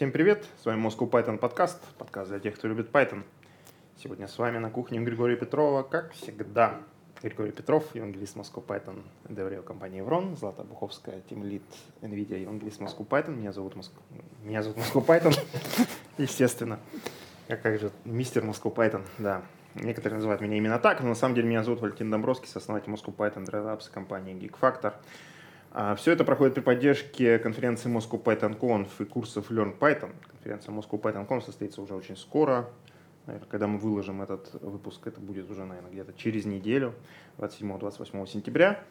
Всем привет, с вами Moscow Python подкаст, подкаст для тех, кто любит Python. Сегодня с вами на кухне Григория Петрова, как всегда. Григорий Петров, евангелист Moscow Python, DevRel компании Еврон, Злата Буховская, Team Lead NVIDIA, евангелист Moscow Python. Меня зовут, Моск... Меня зовут Moscow Python, естественно. Я как же, мистер Moscow Python, да. Некоторые называют меня именно так, но на самом деле меня зовут Валентин Домбровский, основатель Moscow Python DevOps компании Geek Factor. А, Все это проходит при поддержке конференции Moscow Python Conf и курсов Learn Python. Конференция Moscow Python Conf состоится уже очень скоро. Наверное, когда мы выложим этот выпуск, это будет уже, наверное, где-то через неделю, 27-28 сентября.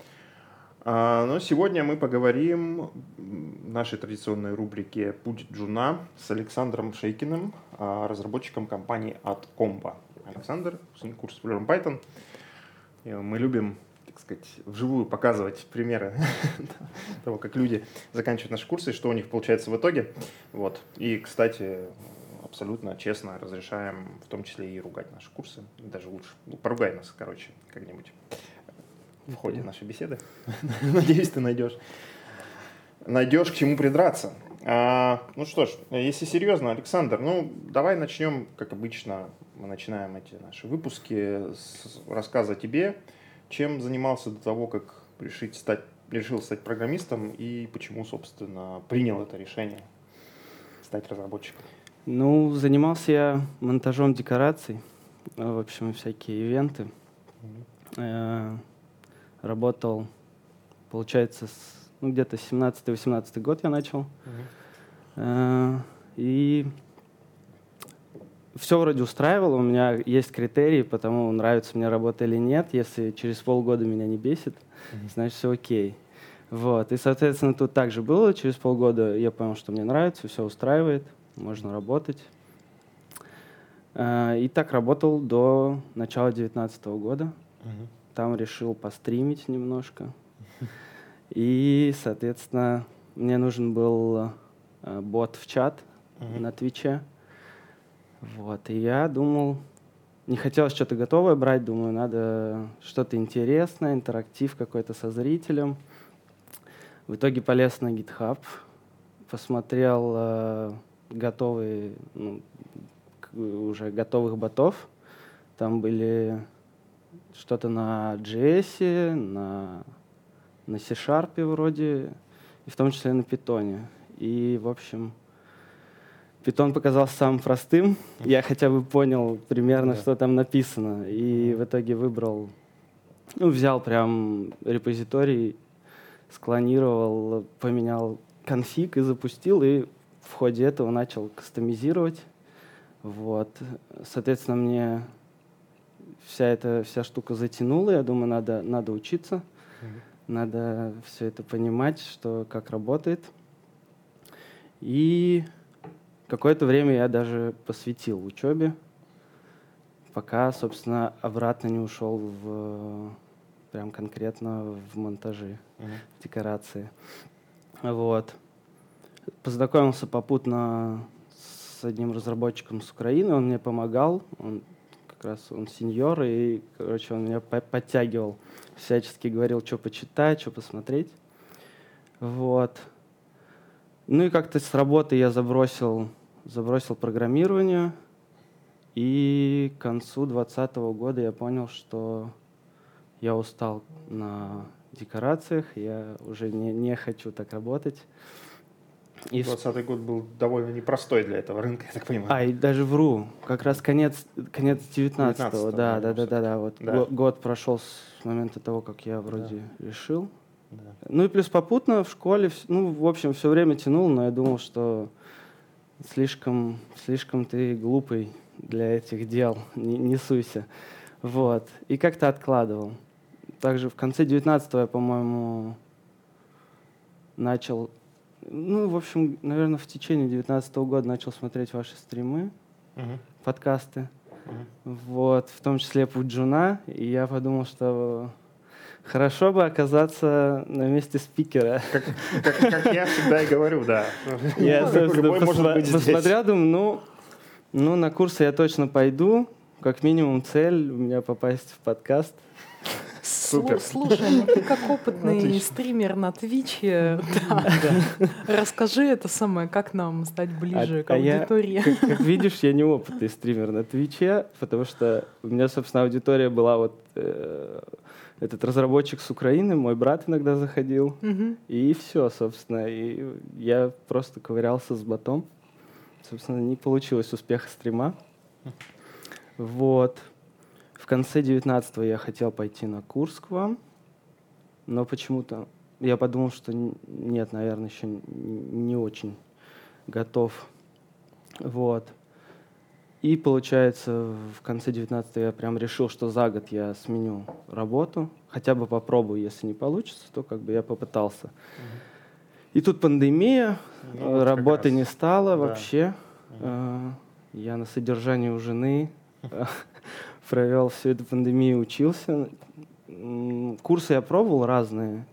А, но сегодня мы поговорим в нашей традиционной рубрике «Путь Джуна» с Александром Шейкиным, а, разработчиком компании AdComba. Александр, курс Learn Python. Мы любим сказать, вживую показывать примеры того, как люди заканчивают наши курсы что у них получается в итоге. Вот. И, кстати, абсолютно честно разрешаем в том числе и ругать наши курсы. Даже лучше. Ну, поругай нас, короче, как-нибудь в ходе нашей беседы. Надеюсь, ты найдешь найдешь к чему придраться. А, ну что ж, если серьезно, Александр, ну давай начнем, как обычно, мы начинаем эти наши выпуски с рассказа о тебе, чем занимался до того, как решить стать, решил стать программистом и почему, собственно, принял это решение стать разработчиком? Ну, занимался я монтажом декораций, в общем, всякие ивенты. Mm-hmm. Работал, получается, с, ну, где-то 17-18 год я начал. Mm-hmm. И все вроде устраивало, у меня есть критерии, потому нравится мне работа или нет. Если через полгода меня не бесит, mm-hmm. значит все окей. Вот. И, соответственно, тут также было. Через полгода я понял, что мне нравится, все устраивает, можно работать. А, и так работал до начала 2019 года. Mm-hmm. Там решил постримить немножко. И, соответственно, мне нужен был э, бот в чат mm-hmm. на Твиче. Вот, и я думал, не хотелось что-то готовое брать, думаю, надо что-то интересное, интерактив какой-то со зрителем. В итоге полез на GitHub, посмотрел э, готовые, ну, уже готовых ботов. Там были что-то на JS, на, на C-Sharp вроде, и в том числе на Python. И, в общем, Питон показался самым простым. Я хотя бы понял примерно, да. что там написано. И в итоге выбрал, ну, взял прям репозиторий, склонировал, поменял конфиг и запустил, и в ходе этого начал кастомизировать. Вот. Соответственно, мне вся эта вся штука затянула. Я думаю, надо, надо учиться, mm-hmm. надо все это понимать, что как работает. И Какое-то время я даже посвятил учебе, пока, собственно, обратно не ушел в прям конкретно в монтажи, uh-huh. в декорации. Вот. Познакомился попутно с одним разработчиком с Украины, он мне помогал, он как раз он сеньор, и, короче, он меня подтягивал, всячески говорил, что почитать, что посмотреть. Вот. Ну и как-то с работы я забросил забросил программирование, и к концу 2020 года я понял, что я устал на декорациях, я уже не, не хочу так работать. И 20 год был довольно непростой для этого рынка, я так понимаю. А, и даже вру, как раз конец, конец 19-го, да, да, да, да, да, вот да. год прошел с момента того, как я вроде да. решил. Да. Ну и плюс попутно в школе, ну, в общем, все время тянул, но я думал, что слишком, слишком ты глупый для этих дел, не, не суйся. Вот. И как-то откладывал. Также в конце 19-го я, по-моему, начал, ну, в общем, наверное, в течение 19 -го года начал смотреть ваши стримы, uh-huh. подкасты. Uh-huh. Вот, в том числе «Путь Джуна». И я подумал, что Хорошо бы оказаться на месте спикера. Как, как, как я всегда и говорю, да. Я, собственно, посма- посмотрел, думаю, ну, ну, на курсы я точно пойду. Как минимум цель у меня попасть в подкаст. Супер. Слушай, ну ты как опытный Отлично. стример на Твиче, да. расскажи это самое, как нам стать ближе а, к аудитории. А я, как, как видишь, я не опытный стример на Твиче, потому что у меня, собственно, аудитория была вот э, этот разработчик с Украины, мой брат иногда заходил, угу. и все, собственно, и я просто ковырялся с ботом. Собственно, не получилось успеха стрима. Вот конце 19 я хотел пойти на курс к вам, но почему-то я подумал, что нет, наверное, еще не очень готов. Вот. И получается, в конце 19 я прям решил, что за год я сменю работу. Хотя бы попробую, если не получится, то как бы я попытался. Угу. И тут пандемия, ну, вот работы не стало да. вообще. Угу. Я на содержании у жены. провел всю эту пандемию, учился. Курсы я пробовал разные,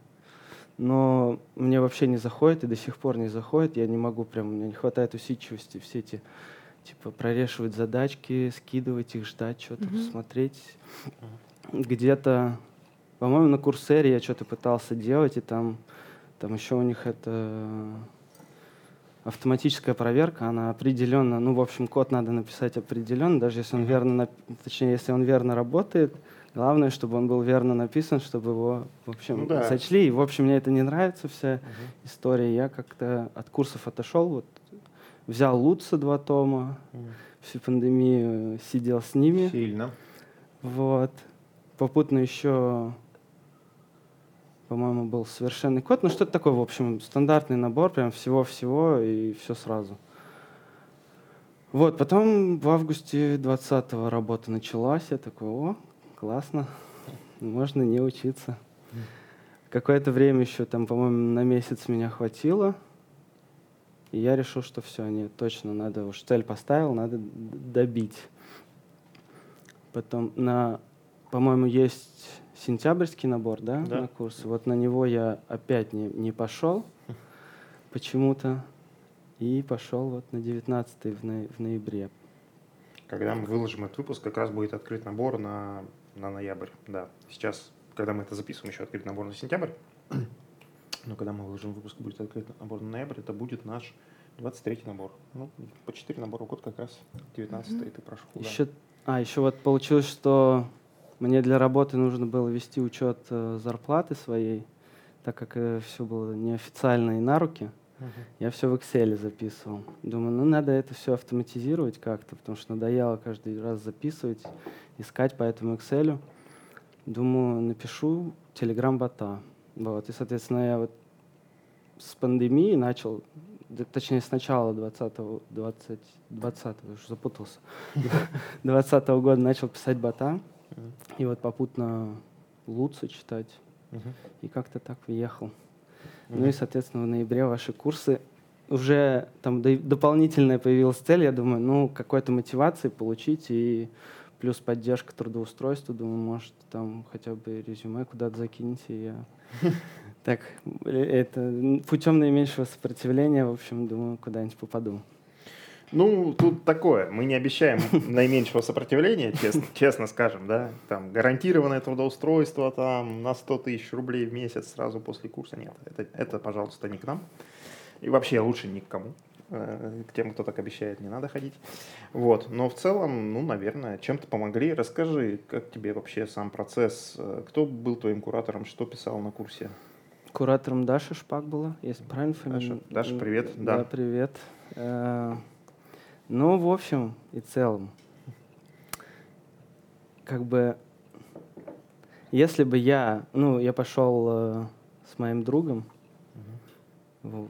но мне вообще не заходит и до сих пор не заходит. Я не могу прям, мне не хватает усидчивости все эти типа прорешивать задачки, скидывать их, ждать что-то, mm-hmm. смотреть. Где-то, по-моему, на курсере я что-то пытался делать, и там, там еще у них это автоматическая проверка, она определенно, ну, в общем, код надо написать определенно, даже если он верно, точнее, если он верно работает, главное, чтобы он был верно написан, чтобы его, в общем, ну, да. сочли. И, в общем, мне это не нравится, вся угу. история. Я как-то от курсов отошел, вот, взял Лутса два тома, всю пандемию сидел с ними. Сильно. Вот. Попутно еще по-моему, был совершенный код. Ну, что-то такое, в общем, стандартный набор, прям всего-всего и все сразу. Вот, потом в августе 20-го работа началась. Я такой, о, классно, можно не учиться. Какое-то время еще, там, по-моему, на месяц меня хватило. И я решил, что все, нет, точно надо, уж цель поставил, надо добить. Потом на, по-моему, есть сентябрьский набор, да, да, на курсы. Вот на него я опять не, не пошел почему-то. И пошел вот на 19 в, но, в ноябре. Когда мы выложим этот выпуск, как раз будет открыт набор на, на ноябрь. Да, сейчас, когда мы это записываем, еще открыт набор на сентябрь. Но когда мы выложим выпуск, будет открыт набор на ноябрь, это будет наш 23 набор. Ну, по 4 набора в год как раз 19 mm-hmm. ты прошел. Еще, да. А, еще вот получилось, что мне для работы нужно было вести учет э, зарплаты своей, так как э, все было неофициально и на руки. Uh-huh. Я все в Excel записывал. Думаю, ну надо это все автоматизировать как-то, потому что надоело каждый раз записывать, искать по этому Excel. Думаю, напишу телеграм-бота. Вот. И, соответственно, я вот с пандемией начал, точнее, с начала 20 20, 20 уже запутался, 20 года начал писать бота. И вот попутно Луцу читать. И как-то так въехал. Ну и, соответственно, в ноябре ваши курсы уже там дополнительная появилась цель, я думаю, ну, какой-то мотивации получить и плюс поддержка трудоустройства, думаю, может, там хотя бы резюме куда-то закинете, и я так, это путем наименьшего сопротивления, в общем, думаю, куда-нибудь попаду. Ну, тут такое. Мы не обещаем наименьшего сопротивления, честно, честно скажем, да. Там гарантированное трудоустройство там на 100 тысяч рублей в месяц сразу после курса нет. Это, это, пожалуйста, не к нам. И вообще лучше ни к кому. Э, к тем, кто так обещает, не надо ходить. Вот. Но в целом, ну, наверное, чем-то помогли. Расскажи, как тебе вообще сам процесс? Э, кто был твоим куратором? Что писал на курсе? Куратором Даша Шпак была, есть правильно фамилия? Даша, Даша, привет. Да, да привет. Э, ну, в общем и целом, как бы, если бы я, ну, я пошел э, с моим другом, угу.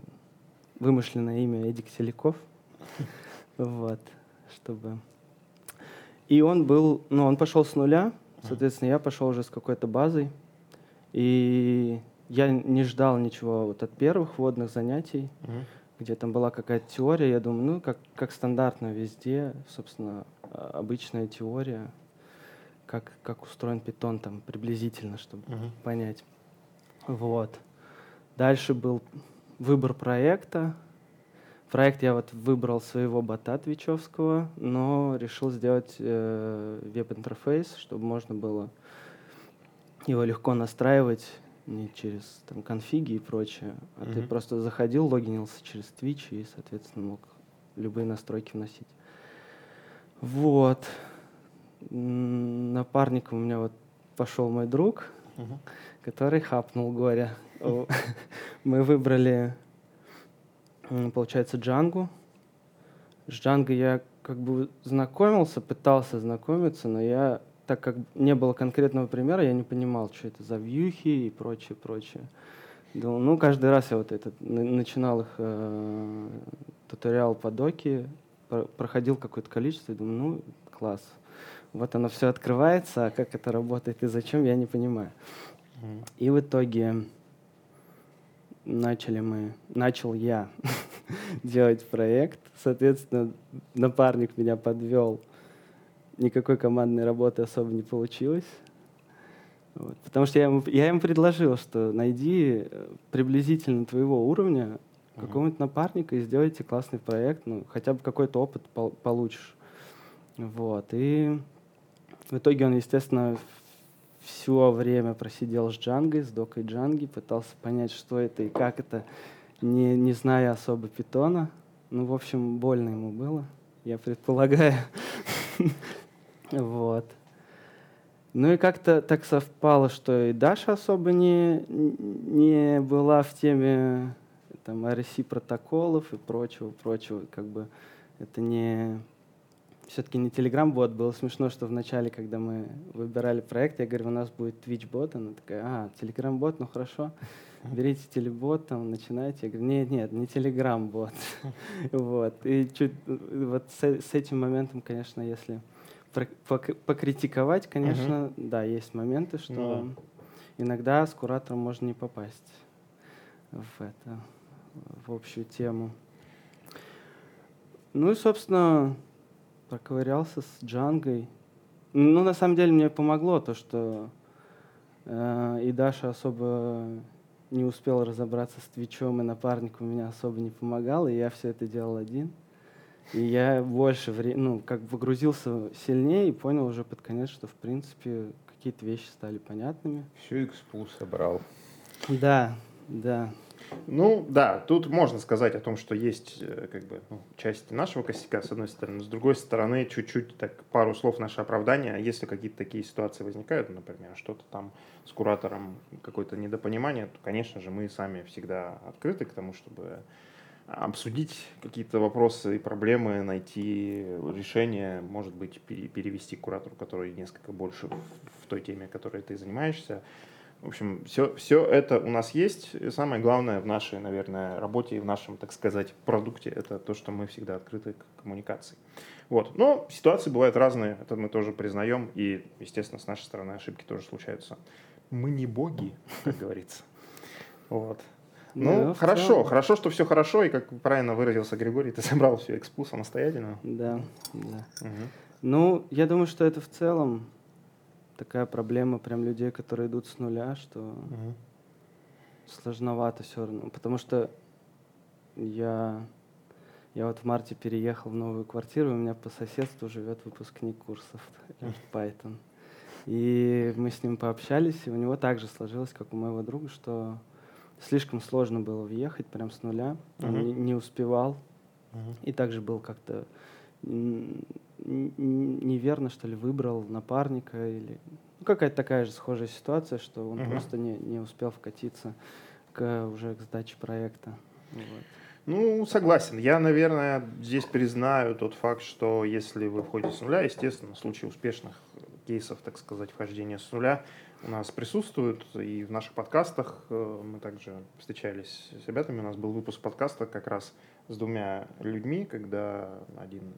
Вымышленное имя Эдик Селяков, вот, чтобы... И он был, ну, он пошел с нуля, соответственно, я пошел уже с какой-то базой, и я не ждал ничего вот от первых водных занятий. Uh-huh где там была какая-то теория, я думаю, ну, как, как стандартно везде, собственно, а, обычная теория, как, как устроен питон там приблизительно, чтобы uh-huh. понять. Вот. Дальше был выбор проекта. Проект я вот выбрал своего бота твичевского, но решил сделать э, веб-интерфейс, чтобы можно было его легко настраивать не через там, конфиги и прочее, а mm-hmm. ты просто заходил, логинился через Twitch и, соответственно, мог любые настройки вносить. Вот. Напарником у меня вот пошел мой друг, uh-huh. который хапнул горе. Мы выбрали, получается, Джангу. С Джангой я как бы знакомился, пытался знакомиться, но я, так как не было конкретного примера, я не понимал, что это за вьюхи и прочее, прочее. Думал, ну, каждый раз я вот этот начинал их э, туториал по доке, проходил какое-то количество, и думаю, ну, класс. Вот оно все открывается, а как это работает и зачем, я не понимаю. Mm. И в итоге начали мы, начал я делать проект. Соответственно, напарник меня подвел. Никакой командной работы особо не получилось. Вот. Потому что я ему, я ему предложил, что найди э, приблизительно твоего уровня uh-huh. какого-нибудь напарника и сделайте классный проект, ну, хотя бы какой-то опыт пол- получишь. Вот. И в итоге он, естественно, все время просидел с Джангой, с докой Джанги, пытался понять, что это и как это, не, не зная особо питона. Ну, в общем, больно ему было, я предполагаю. Вот. Ну и как-то так совпало, что и Даша особо не, не была в теме там, RC протоколов и прочего, прочего. Как бы это не все-таки не Telegram-бот. Было смешно, что вначале, когда мы выбирали проект, я говорю, у нас будет Twitch-бот. Она такая, а, Telegram-бот, ну хорошо. Берите телебот, там, начинайте. Я говорю, нет, нет, не Telegram-бот. вот. И чуть, вот с, с этим моментом, конечно, если покритиковать, конечно, да, есть моменты, что ну иногда с куратором можно не попасть в это, в общую тему. Ну и, собственно, проковырялся с Джангой. Ну, на самом деле, мне помогло то, что э, и Даша особо не успел разобраться с Твичом, и напарник у меня особо не помогал, и я все это делал один. И я больше времени, ну, как погрузился сильнее и понял уже под конец, что, в принципе, какие-то вещи стали понятными. Всю экспу собрал. Да, да. Ну да, тут можно сказать о том, что есть э, как бы ну, часть нашего косяка, с одной стороны, с другой стороны, чуть-чуть так пару слов наше оправдание. А если какие-то такие ситуации возникают, например, что-то там с куратором, какое-то недопонимание, то, конечно же, мы сами всегда открыты к тому, чтобы обсудить какие-то вопросы и проблемы, найти решение, может быть, перевести к куратору, который несколько больше в той теме, которой ты занимаешься. В общем, все, все это у нас есть. И самое главное в нашей, наверное, работе и в нашем, так сказать, продукте, это то, что мы всегда открыты к коммуникации. Вот. Но ситуации бывают разные, это мы тоже признаем, и, естественно, с нашей стороны ошибки тоже случаются. Мы не боги, как говорится. Вот. Ну, да, хорошо, целом... хорошо, что все хорошо, и как правильно выразился Григорий, ты собрал всю экспу самостоятельно. Да, да. Угу. Ну, я думаю, что это в целом такая проблема прям людей, которые идут с нуля, что угу. сложновато все равно. Потому что я, я вот в марте переехал в новую квартиру, у меня по соседству живет выпускник курсов Python. И мы с ним пообщались, и у него также сложилось, как у моего друга, что слишком сложно было въехать прям с нуля. Он uh-huh. не, не успевал. Uh-huh. И также был как-то неверно, что ли, выбрал напарника или ну, какая-то такая же схожая ситуация, что он uh-huh. просто не, не успел вкатиться к, уже к сдаче проекта. Вот. Ну, согласен. Я, наверное, здесь признаю тот факт, что если вы входите с нуля, естественно, в случае успешных кейсов, так сказать, вхождения с нуля у нас присутствуют. И в наших подкастах э, мы также встречались с ребятами. У нас был выпуск подкаста как раз с двумя людьми, когда один,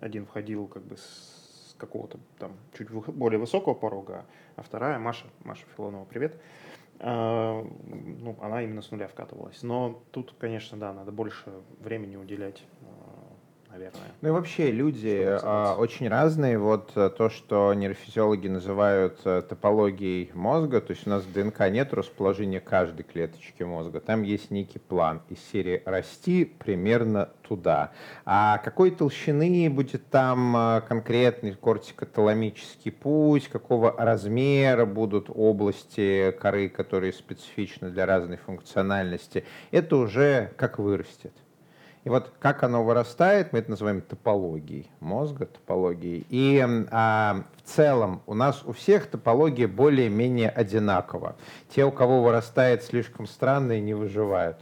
один входил как бы с какого-то там чуть более высокого порога, а вторая, Маша, Маша Филонова, привет, а, ну, она именно с нуля вкатывалась. Но тут, конечно, да, надо больше времени уделять а, наверное. Ну и вообще люди а, очень разные. Вот э, то, что нейрофизиологи называют а, топологией мозга, то есть у нас в ДНК нет расположения каждой клеточки мозга. Там есть некий план из серии «расти примерно туда». А какой толщины будет там а, конкретный кортикоталамический путь, какого размера будут области коры, которые специфичны для разной функциональности, это уже как вырастет. И вот как оно вырастает, мы это называем топологией мозга, топологией. И а, в целом у нас у всех топология более-менее одинакова. Те, у кого вырастает слишком странно не выживают.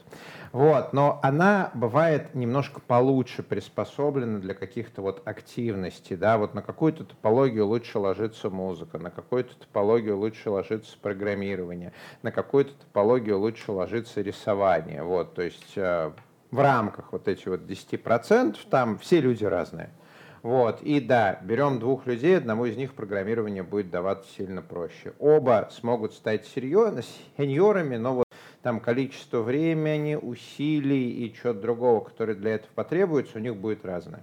Вот, но она бывает немножко получше приспособлена для каких-то вот активностей, да, вот на какую-то топологию лучше ложится музыка, на какую-то топологию лучше ложится программирование, на какую-то топологию лучше ложится рисование, вот, то есть э, в рамках вот этих вот 10%, там все люди разные. Вот. И да, берем двух людей, одному из них программирование будет даваться сильно проще. Оба смогут стать сеньорами, но вот там количество времени, усилий и чего-то другого, которое для этого потребуется, у них будет разное.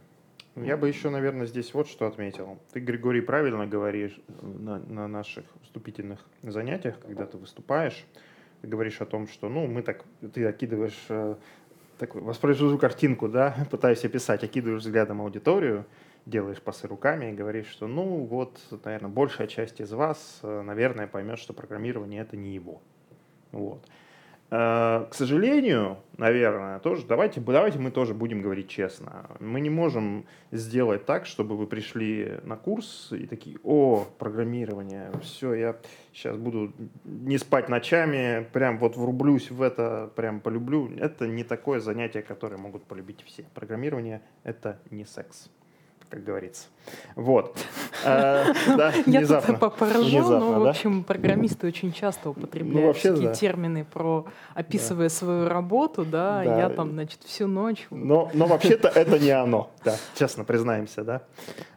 Я бы еще, наверное, здесь вот что отметил. Ты, Григорий, правильно говоришь на, на наших вступительных занятиях, когда ты выступаешь, ты говоришь о том, что, ну, мы так, ты окидываешь э, такой, воспроизвожу картинку, да, пытаюсь описать, окидываешь взглядом аудиторию, делаешь пасы руками и говоришь, что, ну, вот, наверное, большая часть из вас, э, наверное, поймет, что программирование — это не его. Вот. Э, к сожалению, наверное, тоже давайте, давайте мы тоже будем говорить честно. Мы не можем сделать так, чтобы вы пришли на курс и такие, о, программирование, все, я сейчас буду не спать ночами, прям вот врублюсь в это, прям полюблю. Это не такое занятие, которое могут полюбить все. Программирование — это не секс как говорится. Вот. Э, Я тут поражу, но, в общем, программисты очень часто употребляют такие термины про описывая свою работу, да, я там, значит, всю ночь. Но вообще-то это не оно, да, честно признаемся, да.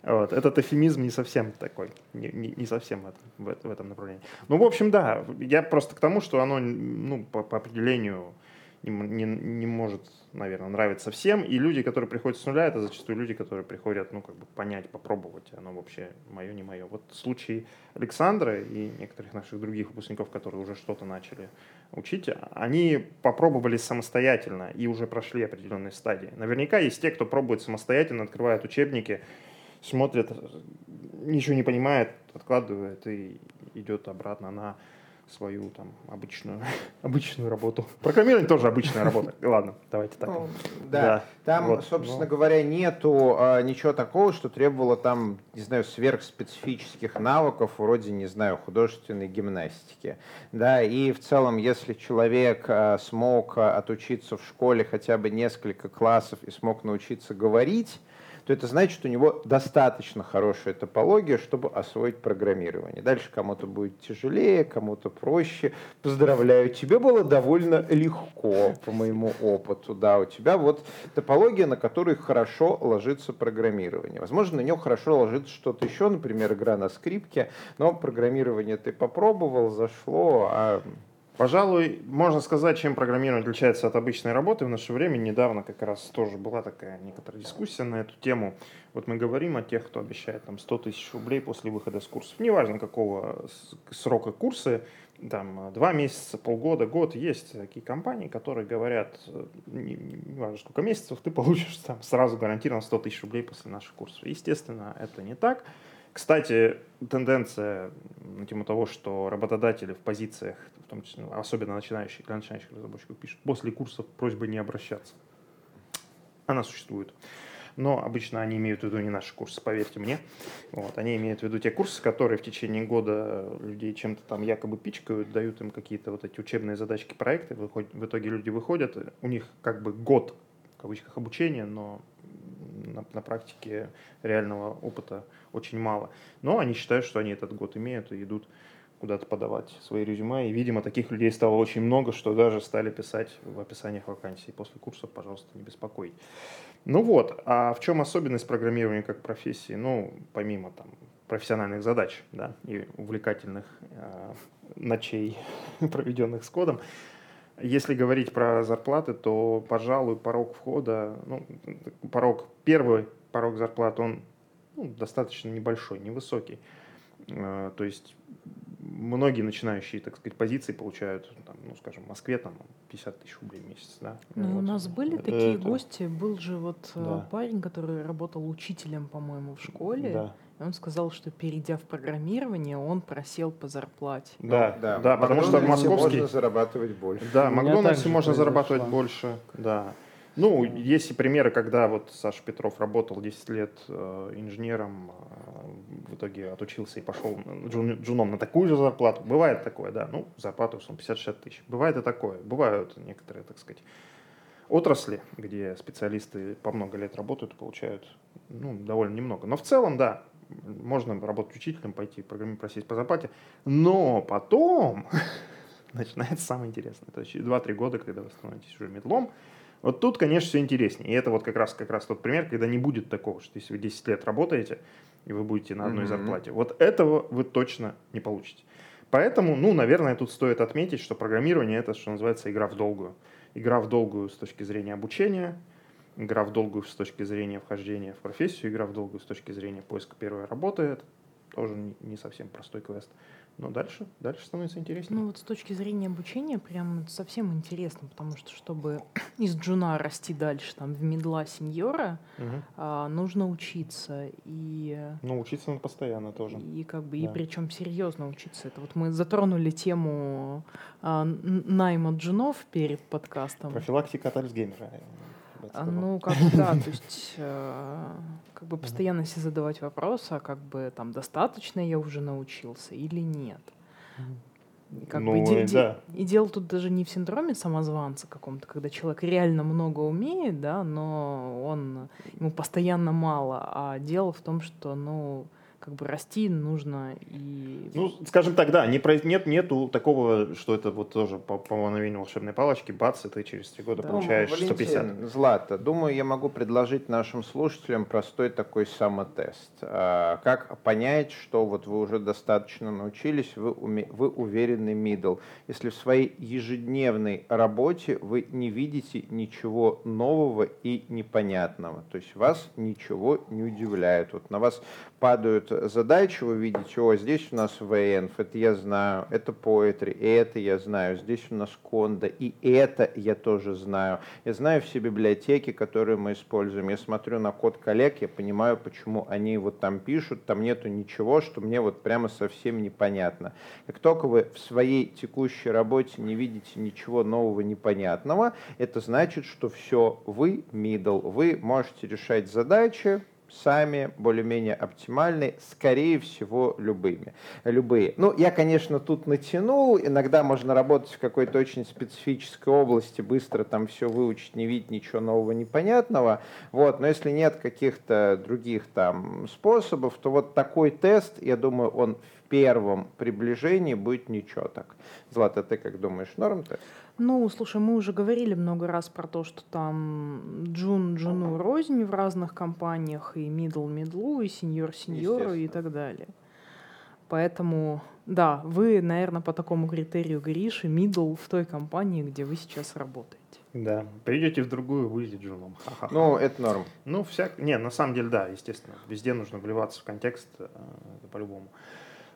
Вот. Этот эфемизм не совсем такой, не совсем в этом направлении. Ну, в общем, да, я просто к тому, что оно, ну, по определению не, не, не может, наверное, нравиться всем. И люди, которые приходят с нуля, это зачастую люди, которые приходят, ну, как бы понять, попробовать, оно вообще мое, не мое. Вот в случае Александра и некоторых наших других выпускников, которые уже что-то начали учить, они попробовали самостоятельно и уже прошли определенные стадии. Наверняка есть те, кто пробует самостоятельно, открывает учебники, смотрит, ничего не понимает, откладывает и идет обратно на свою там обычную, обычную работу. Программирование тоже обычная работа. Ладно, давайте так. Ну, да. да, там, вот. собственно ну. говоря, нету а, ничего такого, что требовало там, не знаю, сверхспецифических навыков вроде, не знаю, художественной гимнастики. Да, и в целом, если человек а, смог а, отучиться в школе хотя бы несколько классов и смог научиться говорить, то это значит, что у него достаточно хорошая топология, чтобы освоить программирование. Дальше кому-то будет тяжелее, кому-то проще. Поздравляю, тебе было довольно легко, по моему опыту. Да, у тебя вот топология, на которой хорошо ложится программирование. Возможно, на нее хорошо ложится что-то еще, например, игра на скрипке, но программирование ты попробовал, зашло, а Пожалуй, можно сказать, чем программирование отличается от обычной работы. В наше время недавно как раз тоже была такая некоторая дискуссия на эту тему. Вот мы говорим о тех, кто обещает там 100 тысяч рублей после выхода с курсов. Неважно, какого срока курсы, там два месяца, полгода, год. Есть такие компании, которые говорят, не, не важно сколько месяцев, ты получишь там сразу гарантированно 100 тысяч рублей после наших курсов. Естественно, это не так. Кстати, тенденция на тему того, что работодатели в позициях, том числе, особенно начинающие, для начинающих разработчиков, пишут после курсов просьбы не обращаться. Она существует. Но обычно они имеют в виду не наши курсы, поверьте мне. Вот, они имеют в виду те курсы, которые в течение года людей чем-то там якобы пичкают, дают им какие-то вот эти учебные задачки, проекты. В итоге люди выходят, у них как бы год в кавычках обучения, но на, на практике реального опыта очень мало. Но они считают, что они этот год имеют и идут куда-то подавать свои резюме. И, видимо, таких людей стало очень много, что даже стали писать в описаниях вакансий. После курсов, пожалуйста, не беспокойтесь. Ну вот, а в чем особенность программирования как профессии? Ну, помимо там профессиональных задач да, и увлекательных э, ночей, проведенных с кодом, Если говорить про зарплаты, то, пожалуй, порог входа, ну, порог, первый порог зарплаты, он ну, достаточно небольшой, невысокий. Э, то есть многие начинающие, так сказать, позиции получают, там, ну, скажем, в Москве там 50 тысяч рублей в месяц, да. Ну, вот. у нас были такие Это... гости, был же вот э, да. парень, который работал учителем, по-моему, в школе. Да. И он сказал, что перейдя в программирование, он просел по зарплате. Да, ну, да, да, потому что в московский... можно зарабатывать больше. Да, в Макдональдсе можно зарабатывать больше, да. Ну, есть и примеры, когда вот Саша Петров работал 10 лет э, инженером, э, в итоге отучился и пошел джун, джуном на такую же зарплату. Бывает такое, да. Ну, зарплата, условно, 50-60 тысяч. Бывает и такое. Бывают некоторые, так сказать, отрасли, где специалисты по много лет работают и получают ну, довольно немного. Но в целом, да, можно работать учителем, пойти программировать, просить по зарплате. Но потом начинается самое интересное. То есть 2-3 года, когда вы становитесь уже медлом, вот тут, конечно, все интереснее. И это вот как раз, как раз тот пример, когда не будет такого, что если вы 10 лет работаете, и вы будете на одной mm-hmm. зарплате. Вот этого вы точно не получите. Поэтому, ну, наверное, тут стоит отметить, что программирование это, что называется, игра в долгую. Игра в долгую с точки зрения обучения, игра в долгую с точки зрения вхождения в профессию, игра в долгую с точки зрения поиска первой работы. Это тоже не совсем простой квест. Но дальше, дальше становится интереснее. Ну вот с точки зрения обучения прям совсем интересно, потому что чтобы из джуна расти дальше там в медла сеньора, угу. а, нужно учиться и. Ну учиться надо постоянно тоже. И как бы да. и причем серьезно учиться. Это вот мы затронули тему а, найма джунов перед подкастом. Профилактика от Альцгеймера. А, ну, как бы, да, то есть, э, как бы постоянно себе задавать вопрос, а как бы там достаточно я уже научился или нет. Как ну, бы, и, да. и дело тут даже не в синдроме самозванца каком-то, когда человек реально много умеет, да, но он ему постоянно мало, а дело в том, что, ну, как бы расти нужно и... Ну, скажем так, да, не, нет, нету такого, что это вот тоже по, по мановению волшебной палочки, бац, и ты через три года да. получаешь Валентин, 150. Злата, думаю, я могу предложить нашим слушателям простой такой самотест. А, как понять, что вот вы уже достаточно научились, вы, уме, вы уверенный middle. Если в своей ежедневной работе вы не видите ничего нового и непонятного, то есть вас ничего не удивляет. Вот на вас падают задачи, вы видите, о, здесь у нас VNF, это я знаю, это Poetry, это я знаю, здесь у нас Conda, и это я тоже знаю. Я знаю все библиотеки, которые мы используем. Я смотрю на код коллег, я понимаю, почему они вот там пишут, там нету ничего, что мне вот прямо совсем непонятно. Как только вы в своей текущей работе не видите ничего нового, непонятного, это значит, что все, вы middle, вы можете решать задачи, сами более-менее оптимальны, скорее всего, любыми. Любые. Ну, я, конечно, тут натянул. Иногда можно работать в какой-то очень специфической области, быстро там все выучить, не видеть ничего нового, непонятного. Вот. Но если нет каких-то других там способов, то вот такой тест, я думаю, он первом приближении будет ничего так. Злата, ты как думаешь, норм тест? Ну, слушай, мы уже говорили много раз про то, что там джун джуну рознь в разных компаниях, и мидл мидлу, и сеньор сеньору и так далее. Поэтому, да, вы, наверное, по такому критерию Гриши, мидл в той компании, где вы сейчас работаете. Да, придете в другую, выйдете джуном. Ха-ха-ха. Ну, это норм. Ну, всяк... Не, на самом деле, да, естественно. Везде нужно вливаться в контекст э, по-любому.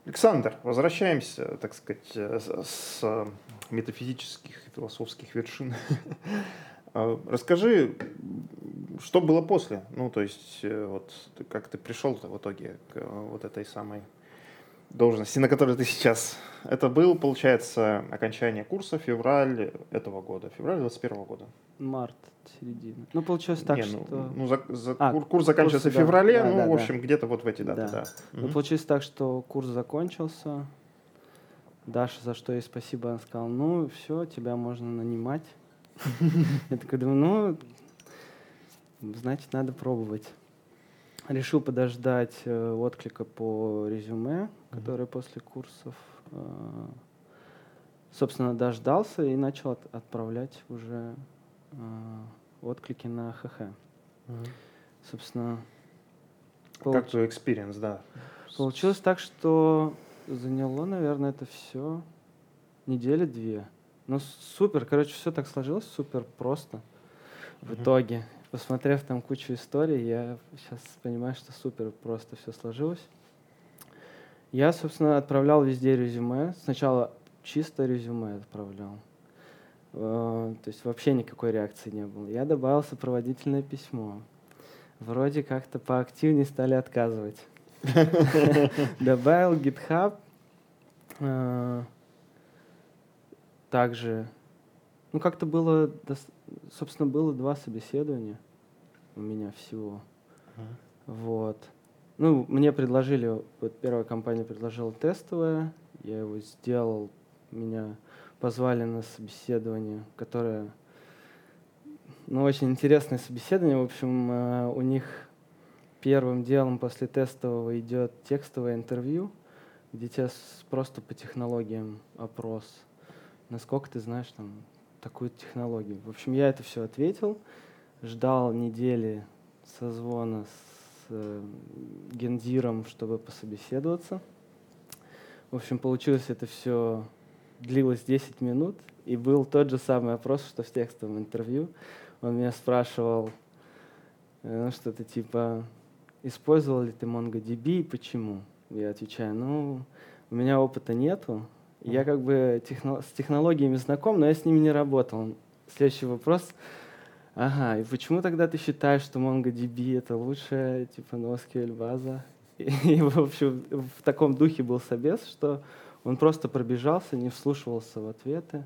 Александр, возвращаемся, так сказать, э, с метафизических и философских вершин. А, расскажи, что было после? Ну, то есть, э, вот как ты пришел в итоге к э, вот этой самой должности, на которой ты сейчас. Это был, получается, окончание курса февраль этого года, февраль 21 года. Март, середина. Ну, получилось так, Не, ну, что... Ну, за, за, а, курс заканчивается курс, в феврале, да, ну, да, в общем, да. где-то вот в эти даты, да. да. Ну, угу. получилось так, что курс закончился, Даша, за что ей спасибо, она сказала, ну, все, тебя можно нанимать. Я такой думаю, ну, значит, надо пробовать. Решил подождать э, отклика по резюме, который после курсов, э, собственно, дождался и начал от, отправлять уже э, отклики на ХХ. Собственно, как твой experience, да? Получилось так, что заняло, наверное, это все недели две. Ну, супер, короче, все так сложилось, супер просто. В итоге, посмотрев там кучу историй, я сейчас понимаю, что супер просто все сложилось. Я, собственно, отправлял везде резюме. Сначала чисто резюме отправлял. Э, то есть вообще никакой реакции не было. Я добавил сопроводительное письмо. Вроде как-то поактивнее стали отказывать. Добавил GitHub. Э, также, ну как-то было, собственно, было два собеседования у меня всего. Вот. Ну, мне предложили, вот первая компания предложила тестовое, я его сделал, меня позвали на собеседование, которое, ну, очень интересное собеседование. В общем, э, у них первым делом после тестового идет текстовое интервью, где тебя просто по технологиям опрос. Насколько ты знаешь там такую технологию. В общем, я это все ответил, ждал недели созвона с гендиром, чтобы пособеседоваться. В общем, получилось это все, длилось 10 минут, и был тот же самый опрос, что в текстовом интервью. Он меня спрашивал, э, ну, что-то типа, использовал ли ты MongoDB и почему? Я отвечаю, ну, у меня опыта нету, я как бы техно с технологиями знаком, но я с ними не работал. Следующий вопрос — Ага, и почему тогда ты считаешь, что MongoDB это лучшая типа NoSQL база? И, и в общем в таком духе был собес, что он просто пробежался, не вслушивался в ответы.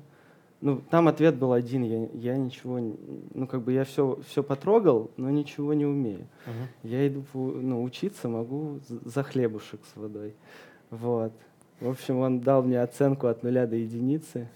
Ну, там ответ был один, я, я ничего, ну, как бы я все, все потрогал, но ничего не умею. Uh-huh. Я иду ну, учиться, могу за хлебушек с водой. Вот. В общем, он дал мне оценку от нуля до единицы,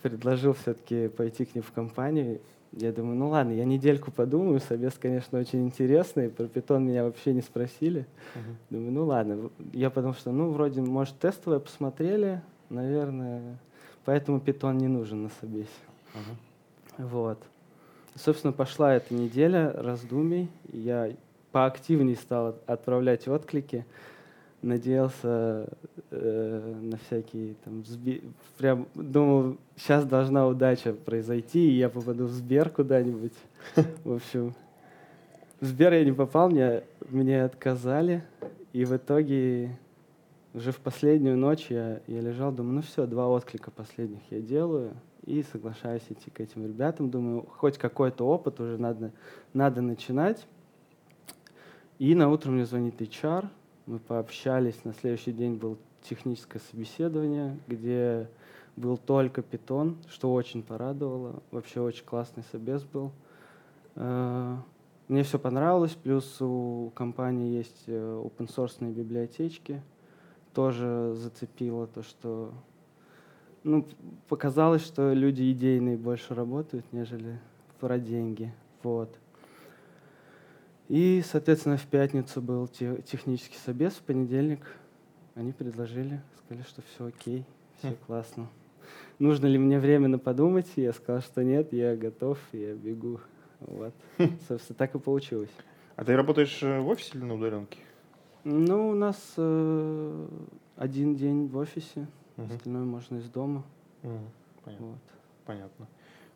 предложил все-таки пойти к ним в компанию. Я думаю, ну ладно, я недельку подумаю, собес, конечно, очень интересный, про питон меня вообще не спросили. Uh-huh. Думаю, ну ладно, я потому что, ну, вроде, может, тестовое посмотрели, наверное, поэтому питон не нужен на собесе. Uh-huh. Вот. Собственно, пошла эта неделя раздумий, я поактивнее стал отправлять отклики надеялся э, на всякие там сби... прям думал сейчас должна удача произойти и я попаду в Сбер куда-нибудь в общем в Сбер я не попал мне мне отказали и в итоге уже в последнюю ночь я, я лежал, думаю, ну все, два отклика последних я делаю, и соглашаюсь идти к этим ребятам. Думаю, хоть какой-то опыт уже надо, надо начинать. И на утро мне звонит HR, мы пообщались, на следующий день был техническое собеседование, где был только питон, что очень порадовало. Вообще очень классный собес был. Э, мне все понравилось, плюс у компании есть э, open source библиотечки. Тоже зацепило то, что ну, показалось, что люди идейные больше работают, нежели про деньги. Вот. И, соответственно, в пятницу был те, технический собес, в понедельник они предложили, сказали, что все окей, все хм. классно. Нужно ли мне временно подумать? Я сказал, что нет, я готов, я бегу. Вот. Собственно, так и получилось. А ты работаешь э, в офисе или на удаленке? Ну, у нас э, один день в офисе, угу. остальное можно из дома. Угу. Понятно. Вот. Понятно.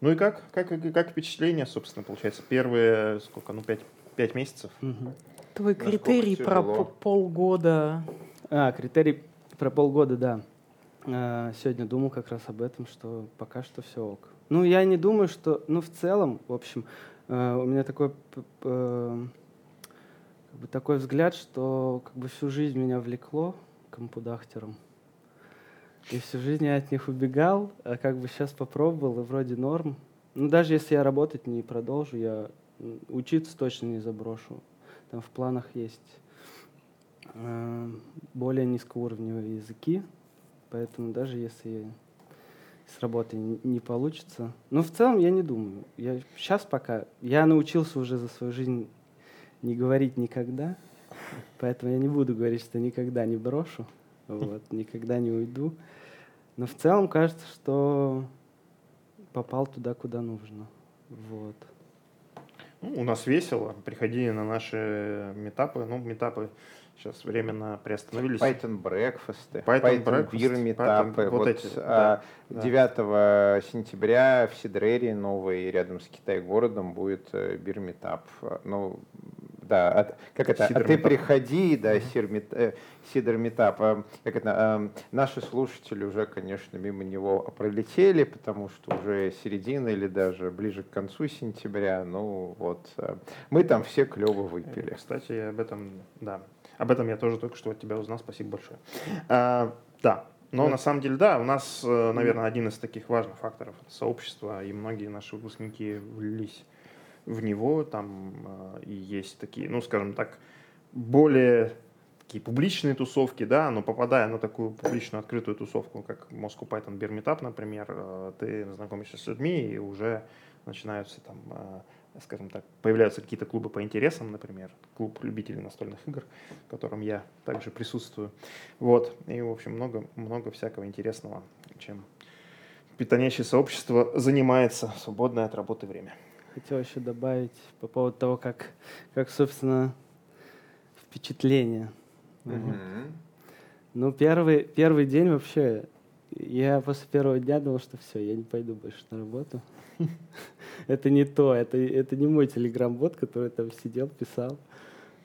Ну и как, как, как впечатление, собственно, получается? Первые, сколько, ну, пять, Пять месяцев. Угу. Твой критерий про полгода. А, критерий про полгода, да. А, сегодня думал как раз об этом, что пока что все ок. Ну, я не думаю, что... Ну, в целом, в общем, э, у меня такой... Э, как бы такой взгляд, что как бы всю жизнь меня влекло компудахтером. И всю жизнь я от них убегал, а как бы сейчас попробовал, и вроде норм. Ну, даже если я работать не продолжу, я учиться точно не заброшу. Там в планах есть э, более низкоуровневые языки, поэтому даже если с работы не получится. Но в целом я не думаю. Я сейчас пока я научился уже за свою жизнь не говорить никогда, поэтому я не буду говорить, что никогда не брошу, вот, никогда не уйду. Но в целом кажется, что попал туда, куда нужно. Вот. Ну, у нас весело. Приходи на наши метапы. Ну, метапы сейчас временно приостановились. Python Breakfast, Python, Python Breakfast, Beer Meetup. вот, вот эти, а, да, 9 да. сентября в Сидрере, новый, рядом с Китай-городом, будет Beer Meetup. Ну, да, от, как это, а ты приходи, да, э, Сидор Метап. А, как это, а, наши слушатели уже, конечно, мимо него пролетели, потому что уже середина или даже ближе к концу сентября, ну вот, а, мы там все клево выпили. Кстати, об этом, да, об этом я тоже только что от тебя узнал, спасибо большое. А, да, но да. на самом деле, да, у нас, э, наверное, один из таких важных факторов сообщества, и многие наши выпускники влились в него, там э, и есть такие, ну, скажем так, более такие публичные тусовки, да, но попадая на такую публичную открытую тусовку, как Moscow Python Beer Meetup, например, э, ты знакомишься с людьми и уже начинаются там, э, скажем так, появляются какие-то клубы по интересам, например, клуб любителей настольных игр, в котором я также присутствую. Вот, и, в общем, много, много всякого интересного, чем питонящее сообщество занимается в свободное от работы время хотел еще добавить по поводу того, как, как собственно, впечатление. Mm-hmm. Ну, первый, первый день вообще, я после первого дня думал, что все, я не пойду больше на работу. это не то, это, это не мой телеграм-бот, который там сидел, писал.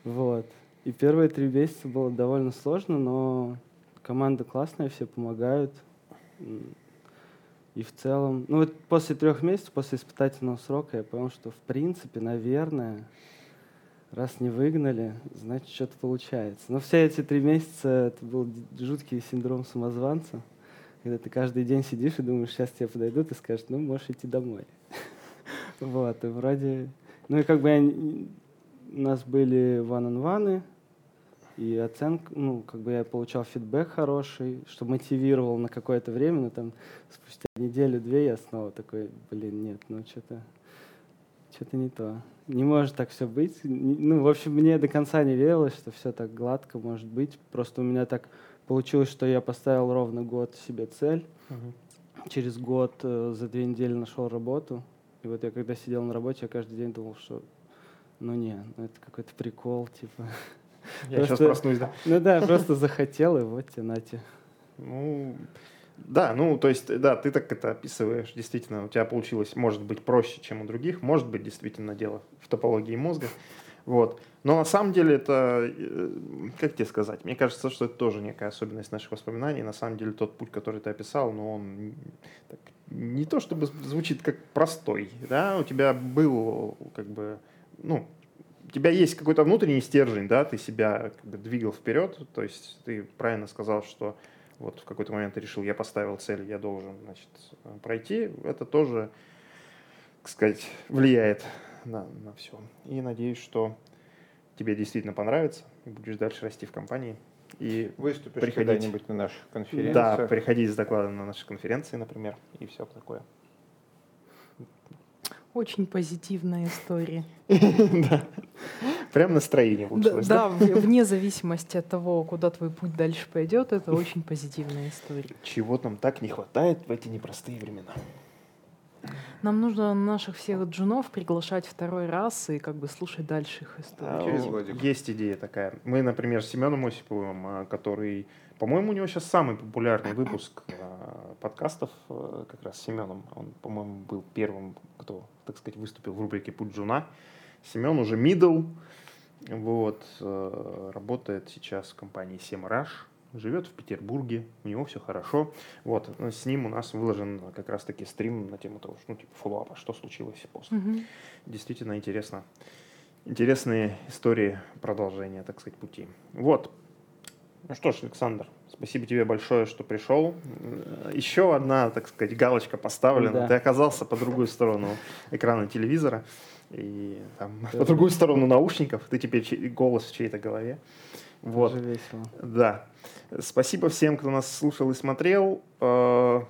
Вот. И первые три месяца было довольно сложно, но команда классная, все помогают. И в целом, ну вот после трех месяцев, после испытательного срока, я понял, что в принципе, наверное, раз не выгнали, значит, что-то получается. Но все эти три месяца это был жуткий синдром самозванца, когда ты каждый день сидишь и думаешь, сейчас тебе подойдут и скажут, ну, можешь идти домой. Вот, и вроде... Ну и как бы у нас были ван-н-ваны, и оценка, ну, как бы я получал фидбэк хороший, что мотивировал на какое-то время, но там спустя неделю-две я снова такой, блин, нет, ну что-то что-то не то. Не может так все быть. Ну, в общем, мне до конца не верилось, что все так гладко может быть. Просто у меня так получилось, что я поставил ровно год себе цель. Угу. Через год э, за две недели нашел работу. И вот я когда сидел на работе, я каждый день думал, что ну не, ну это какой-то прикол, типа. Я просто, сейчас проснусь, да? Ну да, просто захотел, и вот тебе, нате. Ну, да, ну, то есть, да, ты так это описываешь, действительно, у тебя получилось, может быть, проще, чем у других, может быть, действительно, дело в топологии мозга, вот. Но на самом деле это, э, как тебе сказать, мне кажется, что это тоже некая особенность наших воспоминаний. На самом деле тот путь, который ты описал, но он так, не то чтобы звучит как простой, да, у тебя был как бы, ну, у тебя есть какой-то внутренний стержень, да, ты себя как бы двигал вперед, то есть ты правильно сказал, что вот в какой-то момент ты решил, я поставил цель, я должен, значит, пройти, это тоже, так сказать, влияет на, на все. И надеюсь, что тебе действительно понравится, и будешь дальше расти в компании. И Выступишь когда-нибудь на наших конференциях. Да, приходить с докладом на наши конференции, например, и все такое. Очень позитивная история. Да. Прям настроение улучшилось. Да, вне зависимости от того, куда твой путь дальше пойдет, это очень позитивная история. Чего нам так не хватает в эти непростые времена? Нам нужно наших всех джунов приглашать второй раз и как бы слушать дальше их историю. Есть идея такая. Мы, например, с Семеном Осиповым, а, который, по-моему, у него сейчас самый популярный выпуск а, подкастов а, как раз с Семеном. Он, по-моему, был первым, кто, так сказать, выступил в рубрике «Путь джуна». Семен уже middle, вот, работает сейчас в компании Semrush живет в Петербурге, у него все хорошо. Вот, с ним у нас выложен как раз-таки стрим на тему того, что, ну, типа, фоллоуапа, что случилось после. Угу. Действительно интересно. Интересные истории продолжения, так сказать, пути. Вот. Ну что ж, Александр, спасибо тебе большое, что пришел. Еще одна, так сказать, галочка поставлена. Да. Ты оказался по другую сторону экрана телевизора и там, по другую сторону наушников. Ты теперь голос в чьей-то голове. Вот. Тоже весело. Да. Спасибо всем, кто нас слушал и смотрел. Э,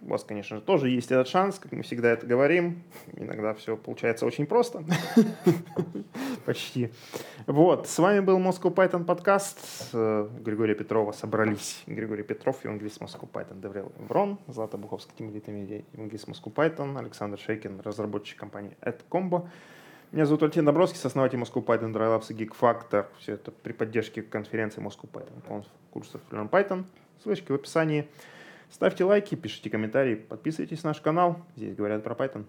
у вас, конечно же, тоже есть этот шанс, как мы всегда это говорим. Иногда все получается очень просто. Почти. Вот, с вами был Moscow Python подкаст. Э, Григория Петрова собрались. Григорий Петров, евангелист Moscow Python, Деврел Врон, Злата Буховская, Тимилита Медиа, евангелист Moscow Python, Александр Шейкин, разработчик компании AdCombo. Меня зовут Валентин Добровский, сооснователь Moscow Python, Dry и Geek Factor. Все это при поддержке конференции Moscow Python, курсов Learn Python. Ссылочки в описании. Ставьте лайки, пишите комментарии, подписывайтесь на наш канал. Здесь говорят про Python.